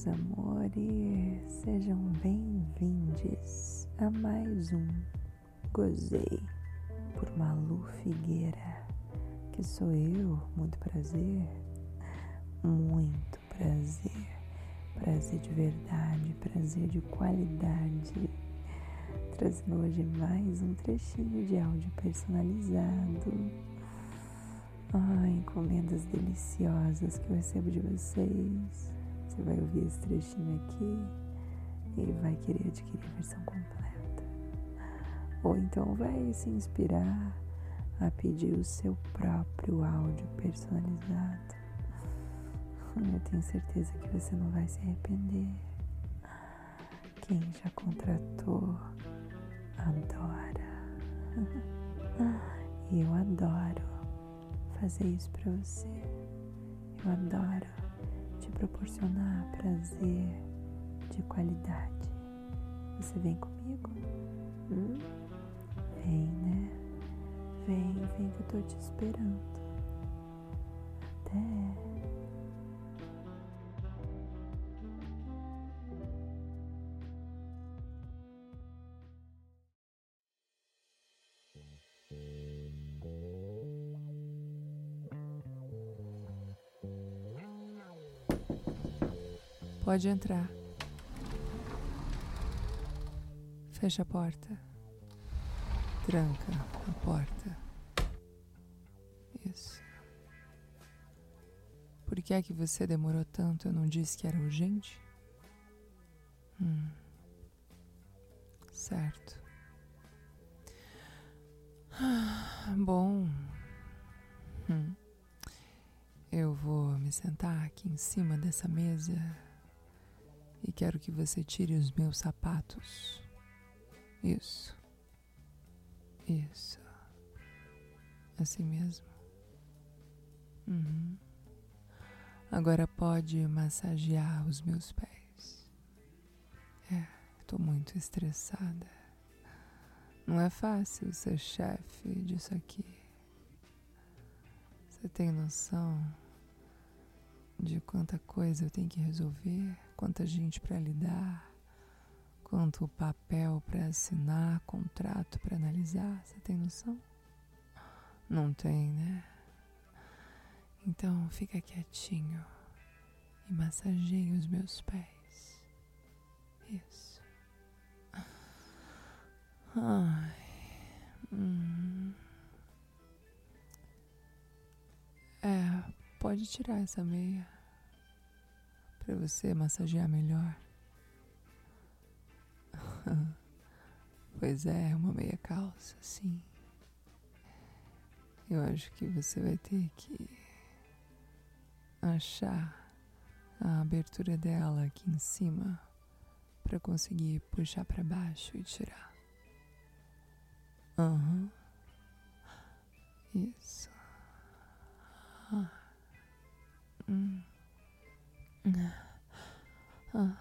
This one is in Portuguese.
meus amores, sejam bem-vindos a mais um Gozei por Malu Figueira, que sou eu, muito prazer, muito prazer, prazer de verdade, prazer de qualidade, trazendo hoje mais um trechinho de áudio personalizado. Ai, encomendas deliciosas que eu recebo de vocês você vai ouvir esse trechinho aqui e vai querer adquirir a versão completa. Ou então vai se inspirar a pedir o seu próprio áudio personalizado. Eu tenho certeza que você não vai se arrepender. Quem já contratou adora. E eu adoro fazer isso para você. Eu adoro proporcionar prazer de qualidade. Você vem comigo? Hum? Vem, né? Vem, vem que eu tô te esperando. Pode entrar. Fecha a porta. Tranca a porta. Isso. Por que é que você demorou tanto? Eu não disse que era urgente? Hum. Certo. Bom. Hum. Eu vou me sentar aqui em cima dessa mesa e quero que você tire os meus sapatos. Isso. Isso. Assim mesmo. Uhum. Agora pode massagear os meus pés. É, estou muito estressada. Não é fácil ser chefe disso aqui. Você tem noção de quanta coisa eu tenho que resolver? Quanta gente para lidar, quanto papel para assinar, contrato para analisar. Você tem noção? Não tem, né? Então fica quietinho e massageie os meus pés. Isso. Ai. Hum. É, pode tirar essa meia para você massagear melhor. pois é, uma meia calça, sim. Eu acho que você vai ter que achar a abertura dela aqui em cima para conseguir puxar para baixo e tirar. Aham. Uhum. Isso. Ah. Hum. Ah. Huh.